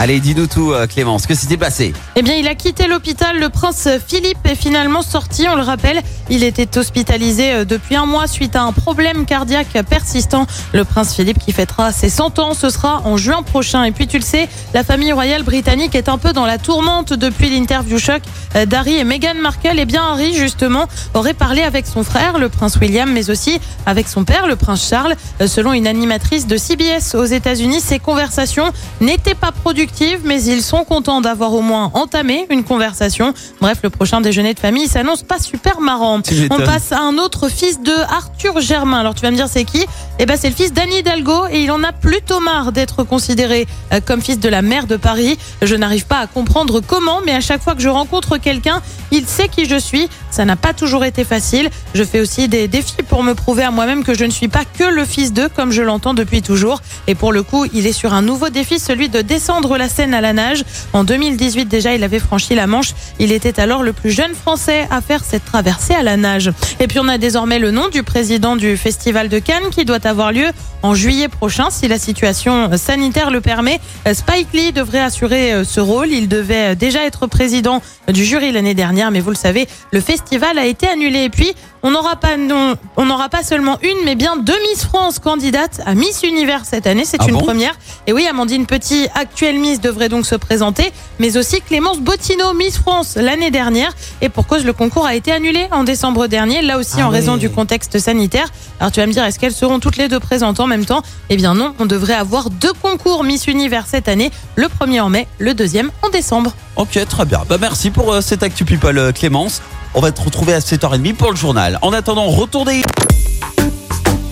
Allez, dis-nous tout, euh, Clémence. Que s'était passé Eh bien, il a quitté l'hôpital. Le prince Philippe est finalement sorti. On le rappelle, il était hospitalisé euh, depuis un mois suite à un problème cardiaque persistant. Le prince Philippe qui fêtera ses 100 ans, ce sera en juin prochain. Et puis, tu le sais, la famille royale britannique est un peu dans la tourmente depuis l'interview choc euh, d'Harry et Meghan Markle. Et bien, Harry, justement, aurait parlé avec son frère, le prince William, mais aussi avec son père, le prince Charles. Selon une animatrice de CBS aux États-Unis, ces conversations n'étaient pas productives, mais ils sont contents d'avoir au moins entamé une conversation. Bref, le prochain déjeuner de famille s'annonce pas super marrant. On passe à un autre fils de Arthur Germain. Alors tu vas me dire c'est qui? Eh ben c'est le fils d'Anne Hidalgo et il en a plutôt marre d'être considéré euh, comme fils de la maire de Paris. Je n'arrive pas à comprendre comment, mais à chaque fois que je rencontre quelqu'un, il sait qui je suis. Ça n'a pas toujours été facile. Je fais aussi des défis pour me prouver à moi-même que je ne suis pas que le fils d'eux, comme je l'entends depuis toujours. Et pour le coup, il est sur un nouveau défi, celui de descendre la Seine à la nage. En 2018 déjà, il avait franchi la Manche. Il était alors le plus jeune Français à faire cette traversée à la nage. Et puis on a désormais le nom du président du Festival de Cannes qui doit avoir lieu en juillet prochain si la situation sanitaire le permet. Spike Lee devrait assurer euh, ce rôle. Il devait euh, déjà être président du jury l'année dernière, mais vous le savez, le festival a été annulé. Et puis, on n'aura pas, non, on n'aura pas seulement une, mais bien deux Miss France candidates à Miss Univers cette année. C'est Ah une bon? première. Et oui, Amandine Petit, actuelle Miss, devrait donc se présenter, mais aussi Clémence Bottino, Miss France l'année dernière. Et pour cause, le concours a été annulé en décembre dernier, là aussi Ah en raison du contexte sanitaire. Alors tu vas me dire, est-ce qu'elles seront toutes les deux présentes en même temps? Eh bien non, on devrait avoir deux concours Miss Univers cette année, le premier en mai, le deuxième en décembre. Ok, très bien. Bah, merci pour euh, cette Actu People, euh, Clémence. On va te retrouver à 7h30 pour le journal. En attendant, retournez.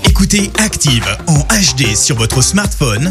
Écoutez Active en HD sur votre smartphone,